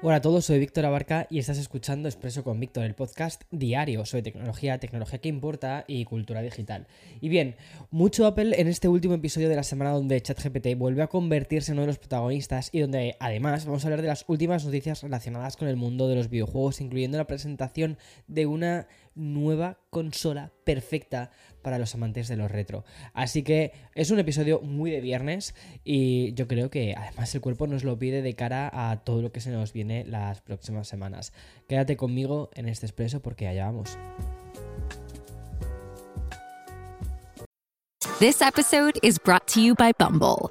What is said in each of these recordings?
Hola a todos, soy Víctor Abarca y estás escuchando Expreso con Víctor, el podcast diario sobre tecnología, tecnología que importa y cultura digital. Y bien, mucho Apple en este último episodio de la semana donde ChatGPT vuelve a convertirse en uno de los protagonistas y donde además vamos a hablar de las últimas noticias relacionadas con el mundo de los videojuegos, incluyendo la presentación de una nueva consola perfecta para los amantes de los retro. Así que es un episodio muy de viernes y yo creo que además el cuerpo nos lo pide de cara a todo lo que se nos viene las próximas semanas. Quédate conmigo en este expreso porque allá vamos. This episode is brought to you by Bumble.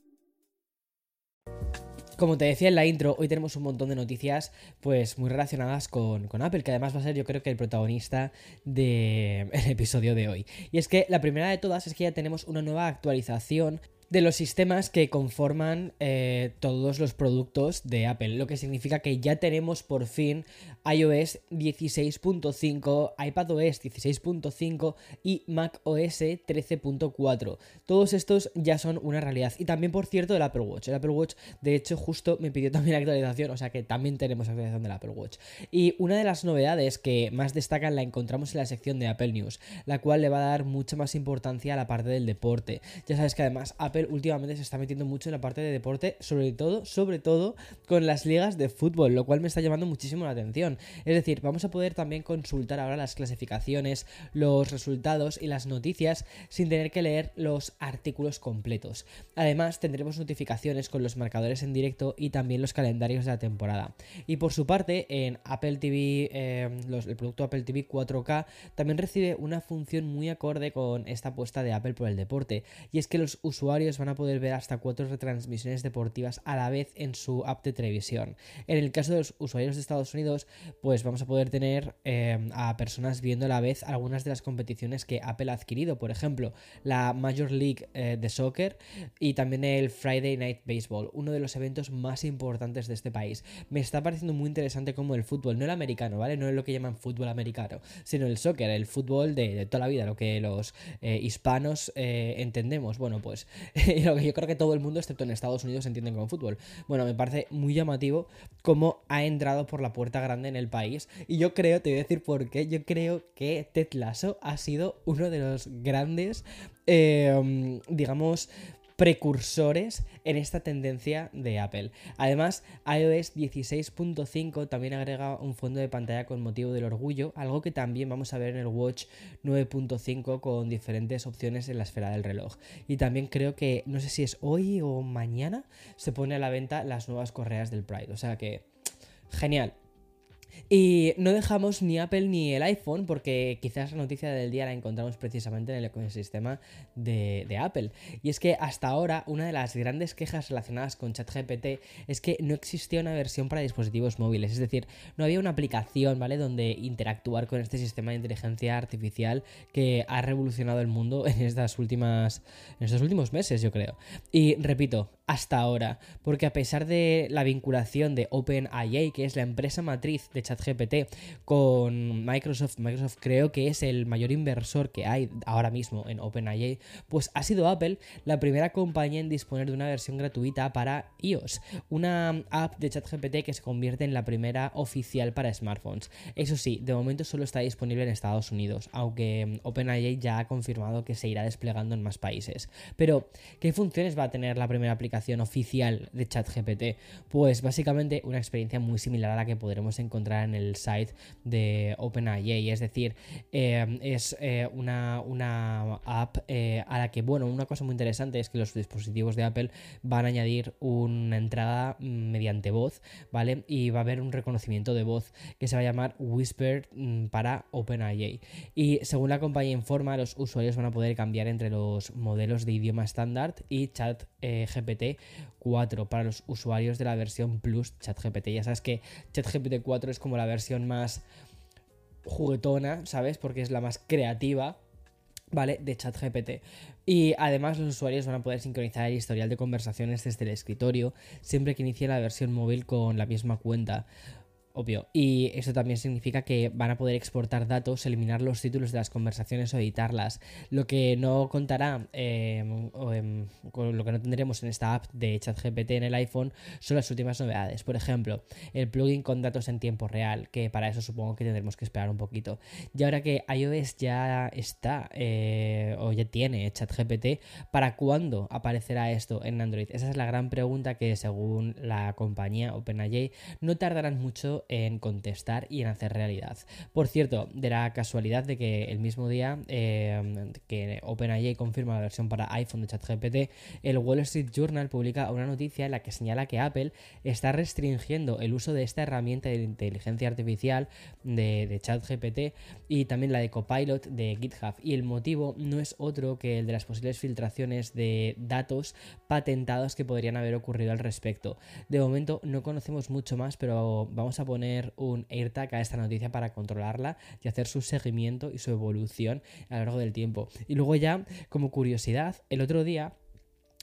Como te decía en la intro, hoy tenemos un montón de noticias pues muy relacionadas con, Apple, que además va a ser yo creo que el protagonista del episodio de hoy. Y es que la primera de todas es que ya tenemos una nueva actualización de los sistemas que conforman eh, todos los productos de Apple, lo que significa que ya tenemos por fin iOS 16.5, iPadOS 16.5 y macOS 13.4. Todos estos ya son una realidad. Y también, por cierto, el Apple Watch. El Apple Watch, de hecho, justo me pidió también actualización, o sea que también tenemos actualización del Apple Watch. Y una de las novedades que más destacan la encontramos en la sección de Apple News, la cual le va a dar mucha más importancia a la parte del deporte. Ya sabes que además Apple últimamente se está metiendo mucho en la parte de deporte, sobre todo, sobre todo con las ligas de fútbol, lo cual me está llamando muchísimo la atención. Es decir, vamos a poder también consultar ahora las clasificaciones, los resultados y las noticias sin tener que leer los artículos completos. Además, tendremos notificaciones con los marcadores en directo y también los calendarios de la temporada. Y por su parte, en Apple TV, eh, el producto Apple TV 4K también recibe una función muy acorde con esta apuesta de Apple por el deporte, y es que los usuarios van a poder ver hasta cuatro retransmisiones deportivas a la vez en su app de televisión. En el caso de los usuarios de Estados Unidos, pues vamos a poder tener eh, a personas viendo a la vez algunas de las competiciones que Apple ha adquirido, por ejemplo, la Major League eh, de Soccer y también el Friday Night Baseball, uno de los eventos más importantes de este país. Me está pareciendo muy interesante como el fútbol, no el americano, ¿vale? No es lo que llaman fútbol americano, sino el soccer, el fútbol de, toda la vida, lo que los eh, hispanos entendemos. Bueno, pues lo que yo creo que todo el mundo, excepto en Estados Unidos, entienden como fútbol. Bueno, me parece muy llamativo cómo ha entrado por la puerta grande en el país. Y yo creo, te voy a decir por qué, yo creo que Ted Lasso ha sido uno de los grandes, eh, digamos, precursores en esta tendencia de Apple. Además, iOS 16.5 también agrega un fondo de pantalla con motivo del orgullo, algo que también vamos a ver en el Watch 9.5 con diferentes opciones en la esfera del reloj. Y también creo que, no sé si es hoy o mañana, se pone a la venta las nuevas correas del Pride. O sea que, genial. Y no dejamos ni Apple ni el iPhone porque quizás la noticia del día la encontramos precisamente en el ecosistema de, Apple. Y es que hasta ahora una de las grandes quejas relacionadas con ChatGPT es que no existía una versión para dispositivos móviles. Es decir, no había una aplicación, ¿vale? Donde interactuar con este sistema de inteligencia artificial que ha revolucionado el mundo en estas últimas. en estos últimos meses, yo creo. Y repito, hasta ahora. Porque a pesar de la vinculación de OpenAI, que es la empresa matriz de ChatGPT, con Microsoft, Microsoft creo que es el mayor inversor que hay ahora mismo en OpenAI, pues ha sido Apple la primera compañía en disponer de una versión gratuita para iOS, una app de ChatGPT que se convierte en la primera oficial para smartphones. Eso sí, de momento solo está disponible en Estados Unidos, aunque OpenAI ya ha confirmado que se irá desplegando en más países. Pero, ¿qué funciones va a tener la primera aplicación? Oficial de ChatGPT? Pues básicamente una experiencia muy similar a la que podremos encontrar en el site de OpenAI, es decir, eh, es eh, una, una, app eh, a la que, bueno, una cosa muy interesante es que los dispositivos de Apple van a añadir una entrada mediante voz, ¿vale? Y va a haber un reconocimiento de voz que se va a llamar Whisper mm, para OpenAI. Y según la compañía informa, los usuarios van a poder cambiar entre los modelos de idioma estándar y chat GPT 4 para los usuarios de la versión Plus ChatGPT. Ya sabes que ChatGPT 4 es como la versión más juguetona, ¿sabes? Porque es la más creativa. ¿Vale? De ChatGPT. Y además los usuarios van a poder sincronizar el historial de conversaciones desde el escritorio siempre que inicie la versión móvil con la misma cuenta obvio. Y eso también significa que van a poder exportar datos, eliminar los títulos de las conversaciones o editarlas. Lo que no contará, em, o em, con lo que no tendremos en esta app de ChatGPT en el iPhone, son las últimas novedades. Por ejemplo, el plugin con datos en tiempo real, que para eso supongo que tendremos que esperar un poquito. Y ahora que iOS ya está, eh, o ya tiene ChatGPT, ¿para cuándo aparecerá esto en Android? Esa es la gran pregunta que según la compañía OpenAI no tardarán mucho en contestar y en hacer realidad. Por cierto, de la casualidad de que el mismo día eh, que OpenAI confirma la versión para iPhone de ChatGPT, el Wall Street Journal publica una noticia en la que señala que Apple está restringiendo el uso de esta herramienta de inteligencia artificial de ChatGPT y también la de Copilot de GitHub. Y el motivo no es otro que el de las posibles filtraciones de datos patentados que podrían haber ocurrido al respecto. De momento no conocemos mucho más, pero vamos a poner un AirTag a esta noticia para controlarla y hacer su seguimiento y su evolución a lo largo del tiempo. Y luego ya, como curiosidad, el otro día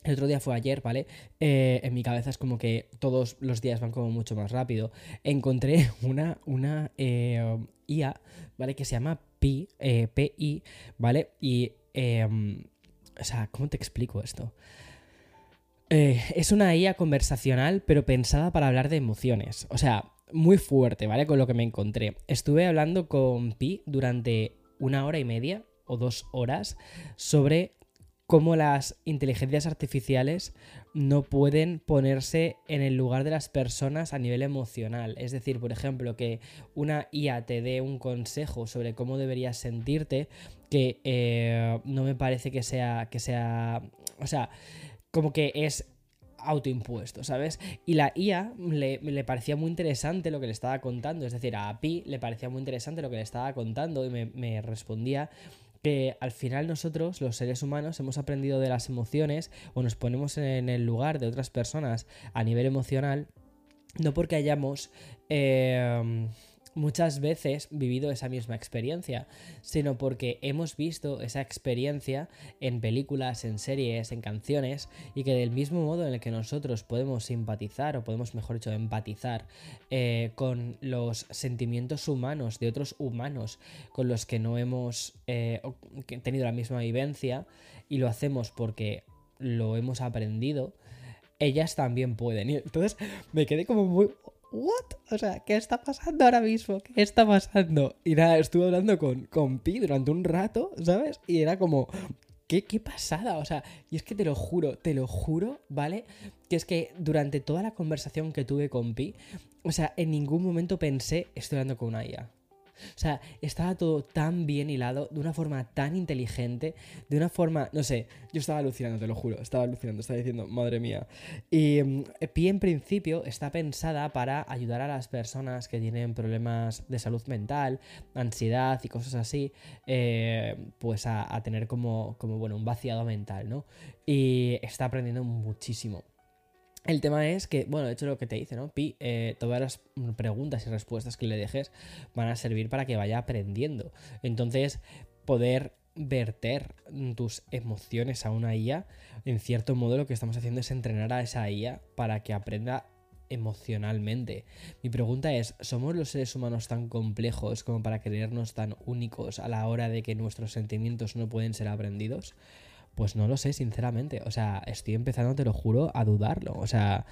el otro día fue ayer, ¿vale? Eh, en mi cabeza es como que todos los días van como mucho más rápido. Encontré una, una eh, IA, ¿vale? Que se llama Pi, eh, PI, ¿vale? Y, em, o sea, ¿cómo te explico esto? es una IA conversacional, pero pensada para hablar de emociones. O sea, muy fuerte, ¿vale? Con lo que me encontré. Estuve hablando con Pi durante una hora y media o dos horas sobre cómo las inteligencias artificiales no pueden ponerse en el lugar de las personas a nivel emocional. Es decir, por ejemplo, que una IA te dé un consejo sobre cómo deberías sentirte, que eh, no me parece que sea, que sea, o sea, como que es autoimpuesto, ¿sabes? Y la IA le, parecía muy interesante lo que le estaba contando, es decir, a Pi le parecía muy interesante lo que le estaba contando y me, respondía que al final nosotros, los seres humanos, hemos aprendido de las emociones o nos ponemos en el lugar de otras personas a nivel emocional, no porque hayamos... Eh, muchas veces vivido esa misma experiencia, sino porque hemos visto esa experiencia en películas, en series, en canciones, y que del mismo modo en el que nosotros podemos simpatizar, o podemos, mejor dicho, empatizar eh, con los sentimientos humanos de otros humanos con los que no hemos eh, tenido la misma vivencia, y lo hacemos porque lo hemos aprendido, ellas también pueden. Y entonces me quedé como muy, ¿What? O sea, ¿qué está pasando ahora mismo? ¿Qué está pasando? Y nada, estuve hablando con, con Pi durante un rato, ¿sabes? Y era como, ¿Qué, ¿Qué, pasada? O sea, y es que te lo juro, te lo juro, ¿vale? Que es que durante toda la conversación que tuve con Pi, o sea, en ningún momento pensé, estoy hablando con una. O sea, estaba todo tan bien hilado, de una forma tan inteligente, de una forma, no sé, yo estaba alucinando, te lo juro, estaba alucinando, estaba diciendo, madre mía. Y um, Pi en principio está pensada para ayudar a las personas que tienen problemas de salud mental, ansiedad y cosas así, eh, pues a, a, tener como, como, bueno, un vaciado mental, ¿no? Y está aprendiendo muchísimo. El tema es que, bueno, de hecho lo que te dice, ¿no? Pi, eh, todas las preguntas y respuestas que le dejes van a servir para que vaya aprendiendo. Entonces, poder verter tus emociones a una IA, en cierto modo lo que estamos haciendo es entrenar a esa IA para que aprenda emocionalmente. Mi pregunta es, ¿somos los seres humanos tan complejos como para creernos tan únicos a la hora de que nuestros sentimientos no pueden ser aprendidos? Pues no lo sé, sinceramente. O sea, estoy empezando, te lo juro, a dudarlo. O sea,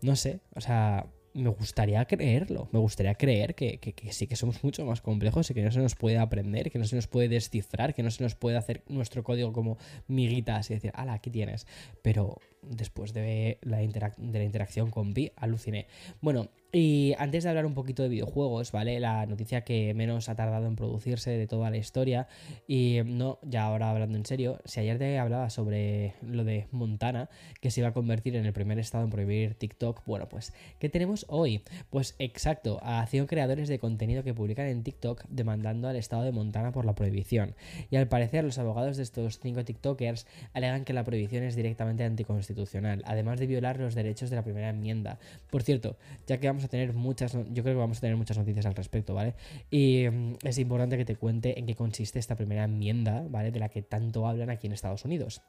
no sé. O sea, me gustaría creerlo, me gustaría creer que, sí que somos mucho más complejos y que no se nos puede aprender, que no se nos puede descifrar, que no se nos puede hacer nuestro código como miguitas y decir, ala, aquí tienes. Pero después de la, de la interacción con Vi, aluciné. Bueno, y antes de hablar un poquito de videojuegos, ¿vale? La noticia que menos ha tardado en producirse de toda la historia. Y no, ya ahora hablando en serio, si ayer te hablaba sobre lo de Montana, que se iba a convertir en el primer estado en prohibir TikTok, bueno, pues, ¿qué tenemos hoy? Pues exacto, a 100 creadores de contenido que publican en TikTok demandando al estado de Montana por la prohibición. Y al parecer, los abogados de estos 5 TikTokers alegan que la prohibición es directamente anticonstitucional, además de violar los derechos de la primera enmienda. Por cierto, ya que vamos a tener muchas, yo creo que vamos a tener muchas noticias al respecto, ¿vale? Y mm, es importante que te cuente en qué consiste esta primera enmienda, ¿vale? De la que tanto hablan aquí en Estados Unidos.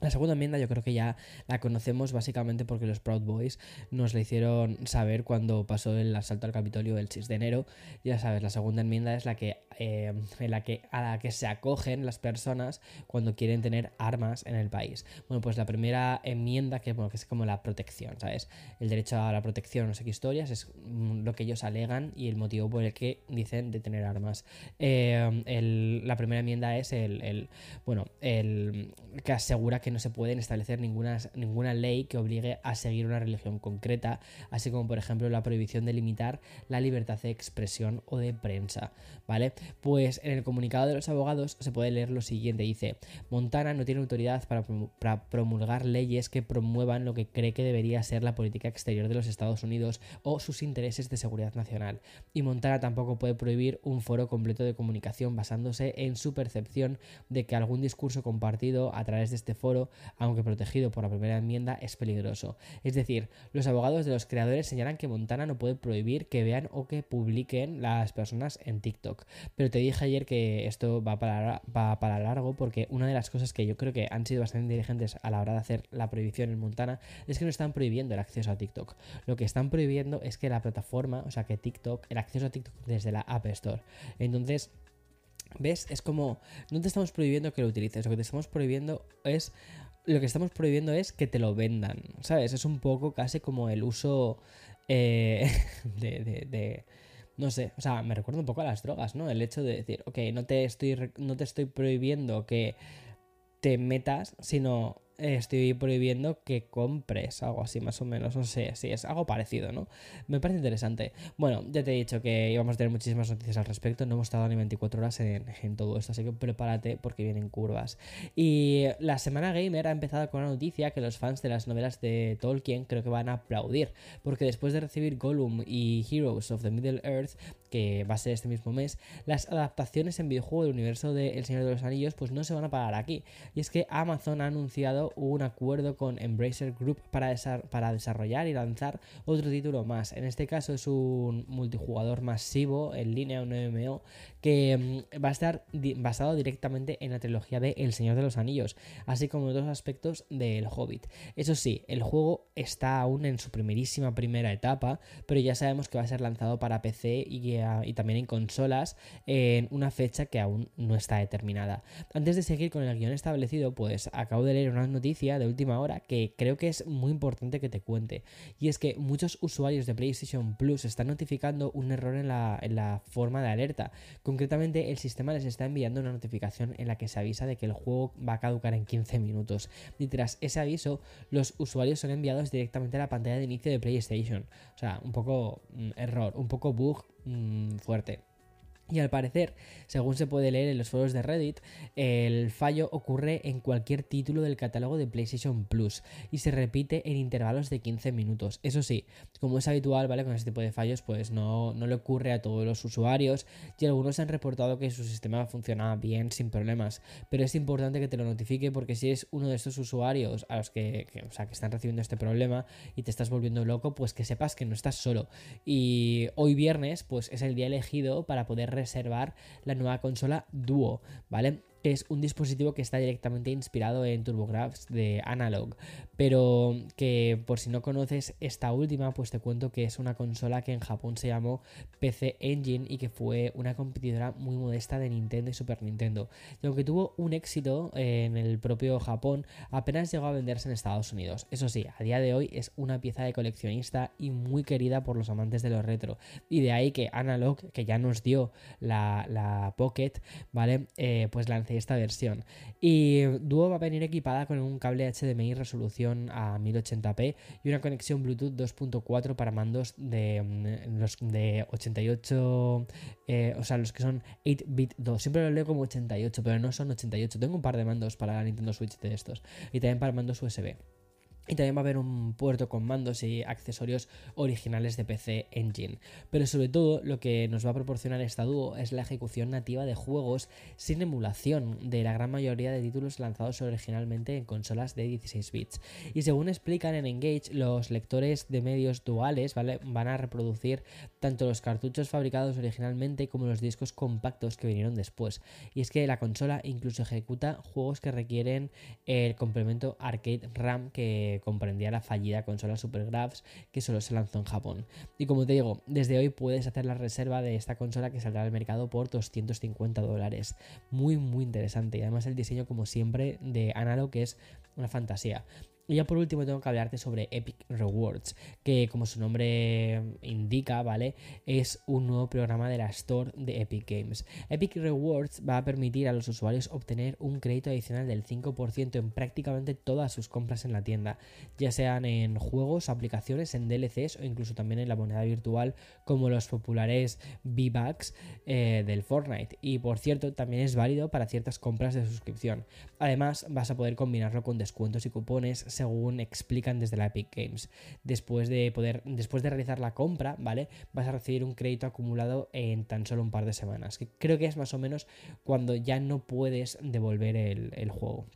La segunda enmienda yo creo que ya la conocemos básicamente porque los Proud Boys nos la hicieron saber cuando pasó el asalto al Capitolio el 6 de enero. Ya sabes, la segunda enmienda es la que, eh, en la que, a la que se acogen las personas cuando quieren tener armas en el país. Bueno, pues la primera enmienda, que, bueno, que es como la protección, ¿sabes? El derecho a la protección, no sé qué historias, es mm, lo que ellos alegan y el motivo por el que dicen de tener armas. Eh, la primera enmienda es el, el, bueno, el que asegura que no se pueden establecer ninguna, ninguna ley que obligue a seguir una religión concreta, así como por ejemplo la prohibición de limitar la libertad de expresión o de prensa, ¿vale? Pues en el comunicado de los abogados se puede leer lo siguiente, dice, Montana no tiene autoridad para, promulgar leyes que promuevan lo que cree que debería ser la política exterior de los Estados Unidos o sus intereses de seguridad nacional, y Montana tampoco puede prohibir un foro completo de comunicación basándose en su percepción de que algún discurso compartido a través de este foro aunque protegido por la primera enmienda, es peligroso. Es decir, los abogados de los creadores señalan que Montana no puede prohibir que vean o que publiquen las personas en TikTok. Pero te dije ayer que esto va para, va para largo porque una de las cosas que yo creo que han sido bastante inteligentes a la hora de hacer la prohibición en Montana es que no están prohibiendo el acceso a TikTok. Lo que están prohibiendo es que la plataforma, o sea que TikTok, el acceso a TikTok desde la App Store. Entonces, ¿Ves? Es como, no te estamos prohibiendo que lo utilices, lo que te estamos prohibiendo es, lo que estamos prohibiendo es que te lo vendan, ¿sabes? Es un poco casi como el uso eh, de, de, no sé, o sea, me recuerda un poco a las drogas, ¿no? El hecho de decir, ok, no te estoy, no te estoy prohibiendo que te metas, sino estoy prohibiendo que compres algo así más o menos, no sé, si es algo parecido, ¿no? Me parece interesante. Bueno, ya te he dicho que íbamos a tener muchísimas noticias al respecto, no hemos tardado ni 24 horas en, en todo esto, así que prepárate porque vienen curvas. Y la semana gamer ha empezado con una noticia que los fans de las novelas de Tolkien creo que van a aplaudir, porque después de recibir Gollum y Heroes of the Middle Earth, que va a ser este mismo mes, las adaptaciones en videojuego del universo de El Señor de los Anillos pues no se van a parar aquí. Y es que Amazon ha anunciado un acuerdo con Embracer Group para, para desarrollar y lanzar otro título más. En este caso es un multijugador masivo en línea, un MMO, que mm, va a estar basado directamente en la trilogía de El Señor de los Anillos, así como en otros aspectos del Hobbit. Eso sí, el juego está aún en su primerísima primera etapa, pero ya sabemos que va a ser lanzado para PC y, y también en consolas en una fecha que aún no está determinada. Antes de seguir con el guion establecido, pues acabo de leer una noticia de última hora que creo que es muy importante que te cuente, y es que muchos usuarios de PlayStation Plus están notificando un error en la, en la forma de alerta, Concretamente, el sistema les está enviando una notificación en la que se avisa de que el juego va a caducar en 15 minutos. Y tras ese aviso, los usuarios son enviados directamente a la pantalla de inicio de PlayStation. O sea, un poco mm, error, un poco bug mm, fuerte. Y al parecer, según se puede leer en los foros de Reddit, el fallo ocurre en cualquier título del catálogo de PlayStation Plus y se repite en intervalos de 15 minutos. Eso sí, como es habitual, ¿vale? Con este tipo de fallos, pues no, no le ocurre a todos los usuarios y algunos han reportado que su sistema funciona bien sin problemas. Pero es importante que te lo notifique porque si eres uno de estos usuarios a los que, o sea, que están recibiendo este problema y te estás volviendo loco, pues que sepas que no estás solo. Y hoy viernes, pues es el día elegido para poder reservar la nueva consola Duo, ¿vale? Es un dispositivo que está directamente inspirado en TurboGrafx de Analog, pero que por si no conoces esta última, pues te cuento que es una consola que en Japón se llamó PC Engine y que fue una competidora muy modesta de Nintendo y Super Nintendo. Y aunque tuvo un éxito en el propio Japón, apenas llegó a venderse en Estados Unidos. Eso sí, a día de hoy es una pieza de coleccionista y muy querida por los amantes de lo retro. Y de ahí que Analog, que ya nos dio la, la Pocket, ¿vale? Eh, pues lancé esta versión. Y Duo va a venir equipada con un cable HDMI resolución a 1080p y una conexión Bluetooth 2.4 para mandos de mm, los de 88, eh, o sea, los que son 8-bit 2. Siempre lo leo como 88, pero no son 88. Tengo un par de mandos para la Nintendo Switch de estos y también para mandos USB. Y también va a haber un puerto con mandos y accesorios originales de PC Engine. Pero sobre todo lo que nos va a proporcionar esta dúo es la ejecución nativa de juegos sin emulación de la gran mayoría de títulos lanzados originalmente en consolas de 16 bits. Y según explican en Engage, los lectores de medios duales van a reproducir tanto los cartuchos fabricados originalmente como los discos compactos que vinieron después. Y es que la consola incluso ejecuta juegos que requieren el complemento arcade RAM que comprendía la fallida consola Supergraphs que solo se lanzó en Japón. Y como te digo, desde hoy puedes hacer la reserva de esta consola que saldrá al mercado por 250 dólares. Muy, muy interesante. Y además el diseño, como siempre, de Analog es una fantasía. Y ya por último tengo que hablarte sobre Epic Rewards, que como su nombre indica, ¿vale? Es un nuevo programa de la Store de Epic Games. Epic Rewards va a permitir a los usuarios obtener un crédito adicional del 5% en prácticamente todas sus compras en la tienda, ya sean en juegos, aplicaciones, en DLCs o incluso también en la moneda virtual como los populares V-Bucks eh, del Fortnite. Y por cierto, también es válido para ciertas compras de suscripción. Además, vas a poder combinarlo con descuentos y cupones según explican desde la Epic Games. Después de poder, después de realizar la compra, ¿vale? Vas a recibir un crédito acumulado en tan solo un par de semanas. Que creo que es más o menos cuando ya no puedes devolver el, el juego.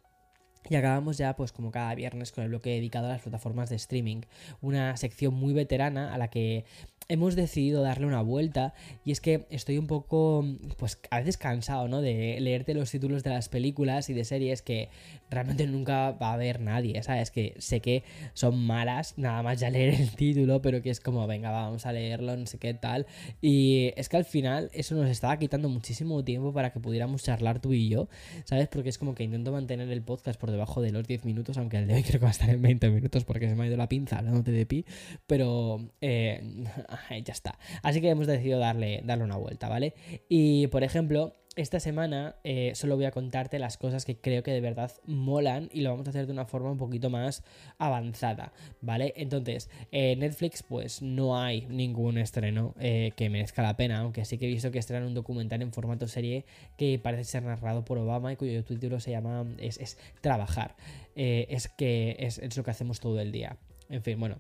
Y acabamos ya, pues como cada viernes, con el bloque dedicado a las plataformas de streaming. Una sección muy veterana a la que hemos decidido darle una vuelta y es que estoy un poco, pues a veces cansado, ¿no? De leerte los títulos de las películas y de series que realmente nunca va a ver nadie, ¿sabes? Que sé que son malas, nada más ya leer el título, pero que es como, venga, vamos a leerlo, no sé qué tal. Y es que al final eso nos estaba quitando muchísimo tiempo para que pudiéramos charlar tú y yo, ¿sabes? Porque es como que intento mantener el podcast por debajo de los 10 minutos, aunque el de hoy creo que va a estar en 20 minutos porque se me ha ido la pinza hablándote de pi, pero... Eh, ya está. Así que hemos decidido darle, darle una vuelta, ¿vale? Y por ejemplo, esta semana eh, solo voy a contarte las cosas que creo que de verdad molan y lo vamos a hacer de una forma un poquito más avanzada, ¿vale? Entonces, en Netflix pues no hay ningún estreno eh, que merezca la pena, aunque sí que he visto que estrenan un documental en formato serie que parece ser narrado por Obama y cuyo título se llama es, Trabajar, eh, es que es, es lo que hacemos todo el día. En fin, bueno,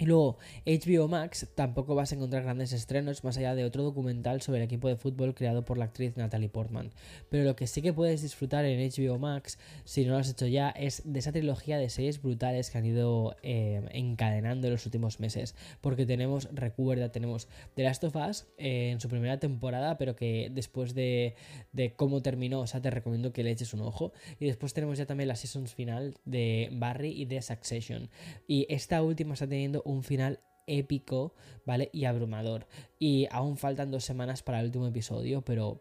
y luego, HBO Max tampoco vas a encontrar grandes estrenos más allá de otro documental sobre el equipo de fútbol creado por la actriz Natalie Portman. Pero lo que sí que puedes disfrutar en HBO Max, si no lo has hecho ya, es de esa trilogía de series brutales que han ido eh, encadenando en los últimos meses. Porque tenemos, recuerda, tenemos The Last of Us eh, en su primera temporada, pero que después de, de, cómo terminó, o sea, te recomiendo que le eches un ojo. Y después tenemos ya también la seasons final de Barry y de Succession. Y esta última está teniendo un final épico, ¿vale? Y abrumador. Y aún faltan dos semanas para el último episodio, pero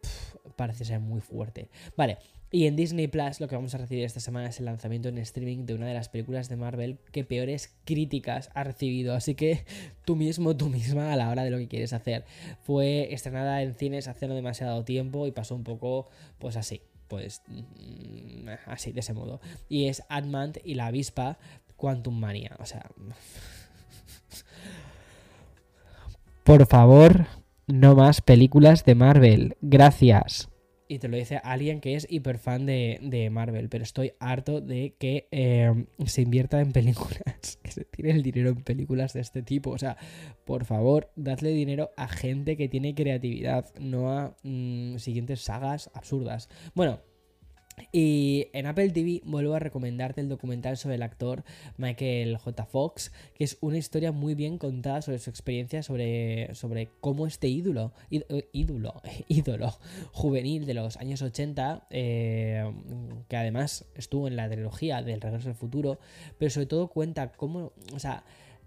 parece ser muy fuerte. Vale. Y en Disney Plus lo que vamos a recibir esta semana es el lanzamiento en streaming de una de las películas de Marvel que peores críticas ha recibido. Así que tú mismo, tú misma, a la hora de lo que quieres hacer. Fue estrenada en cines hace no demasiado tiempo y pasó un poco, pues así. Pues mm, así, de ese modo. Y es ant y la avispa Quantum Mania. O sea. Por favor, no más películas de Marvel. Gracias. Y te lo dice alguien que es hiper fan de, Marvel, pero estoy harto de que eh, se invierta en películas, que se tire el dinero en películas de este tipo. O sea, por favor, dadle dinero a gente que tiene creatividad, no a mm, siguientes sagas absurdas. Bueno, Y en Apple TV vuelvo a recomendarte el documental sobre el actor Michael J. Fox, que es una historia muy bien contada sobre su experiencia sobre, sobre cómo este ídolo, ídolo, ídolo juvenil de los años 80, eh, que además estuvo en la trilogía del Regreso al Futuro, pero sobre todo cuenta cómo,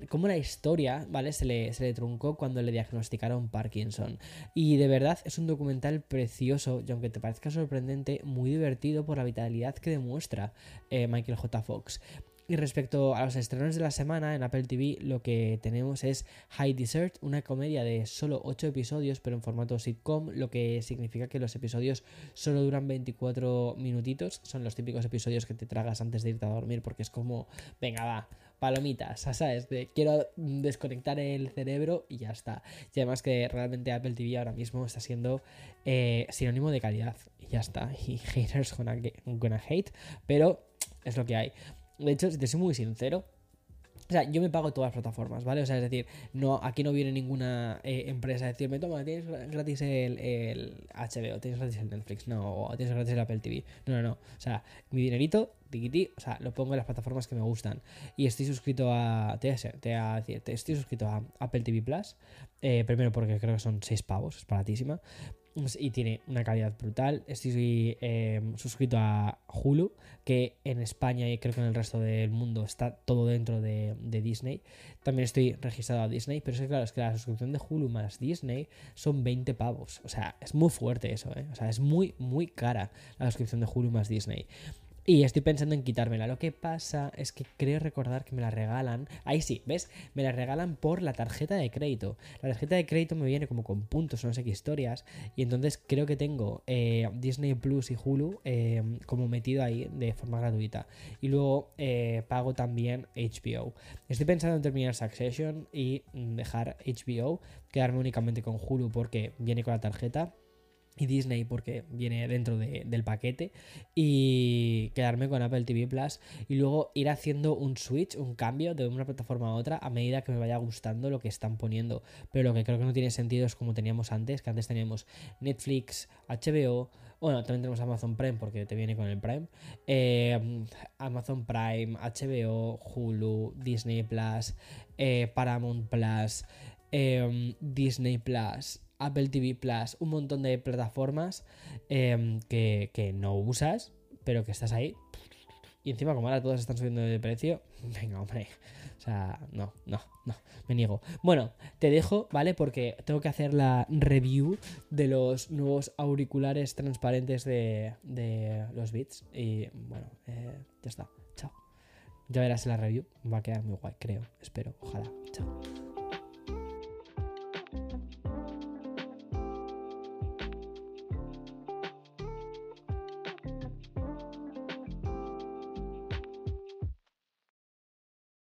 cómo la historia, ¿vale? Se le, se le truncó cuando le diagnosticaron Parkinson. Y de verdad es un documental precioso y aunque te parezca sorprendente, muy divertido por la vitalidad que demuestra eh, Michael J. Fox. Y respecto a los estrenos de la semana en Apple TV, lo que tenemos es High Desert, una comedia de solo 8 episodios, pero en formato sitcom, lo que significa que los episodios solo duran 24 minutitos. Son los típicos episodios que te tragas antes de irte a dormir, porque es como, venga, va, palomitas, ¿sabes? De quiero desconectar el cerebro y ya está. Y además que realmente Apple TV ahora mismo está siendo eh, sinónimo de calidad y ya está. Y haters gonna, gonna hate, pero es lo que hay. De hecho, si te soy muy sincero, o sea, yo me pago todas las plataformas, ¿vale? O sea, es decir, no, aquí no viene ninguna eh, empresa a decirme, toma, tienes gratis el, el, HBO, tienes gratis el Netflix, no, o tienes gratis el Apple TV. No, no, no. O sea, mi dinerito, tiquiti, o sea, lo pongo en las plataformas que me gustan. Y estoy suscrito a. Te voy estoy suscrito a Apple TV Plus. Eh, primero porque creo que son 6 pavos, es baratísima y tiene una calidad brutal. Estoy em, suscrito a Hulu, que en España y creo que en el resto del mundo está todo dentro de, Disney. También estoy registrado a Disney, pero es claro, es que la suscripción de Hulu más Disney son 20 pavos. O sea, es muy fuerte eso, ¿eh? O sea, es muy, muy cara la suscripción de Hulu más Disney. Y estoy pensando en quitármela. Lo que pasa es que creo recordar que me la regalan. Ahí sí, ¿ves? Me la regalan por la tarjeta de crédito. La tarjeta de crédito me viene como con puntos, no sé qué historias. Y entonces creo que tengo eh, Disney Plus y Hulu eh, como metido ahí de forma gratuita. Y luego eh, pago también HBO. Estoy pensando en terminar Succession y dejar HBO, quedarme únicamente con Hulu porque viene con la tarjeta y Disney porque viene dentro del paquete y quedarme con Apple TV Plus y luego ir haciendo un switch, un cambio de una plataforma a otra a medida que me vaya gustando lo que están poniendo. Pero lo que creo que no tiene sentido es como teníamos antes, que antes teníamos Netflix, HBO, bueno, también tenemos Amazon Prime porque te viene con el Prime, eh, Amazon Prime, HBO, Hulu, Disney Plus, eh, Paramount Plus, eh, Disney Plus. Apple TV Plus, un montón de plataformas em, que, no usas, pero que estás ahí. Y encima, como ahora todas están subiendo de precio, venga, hombre. O sea, no, no, no, me niego. Bueno, te dejo, ¿vale? Porque tengo que hacer la review de los nuevos auriculares transparentes de, los Beats. Y bueno, eh, ya está. Chao. Ya verás la review. Va a quedar muy guay, creo. Espero. Ojalá. Chao.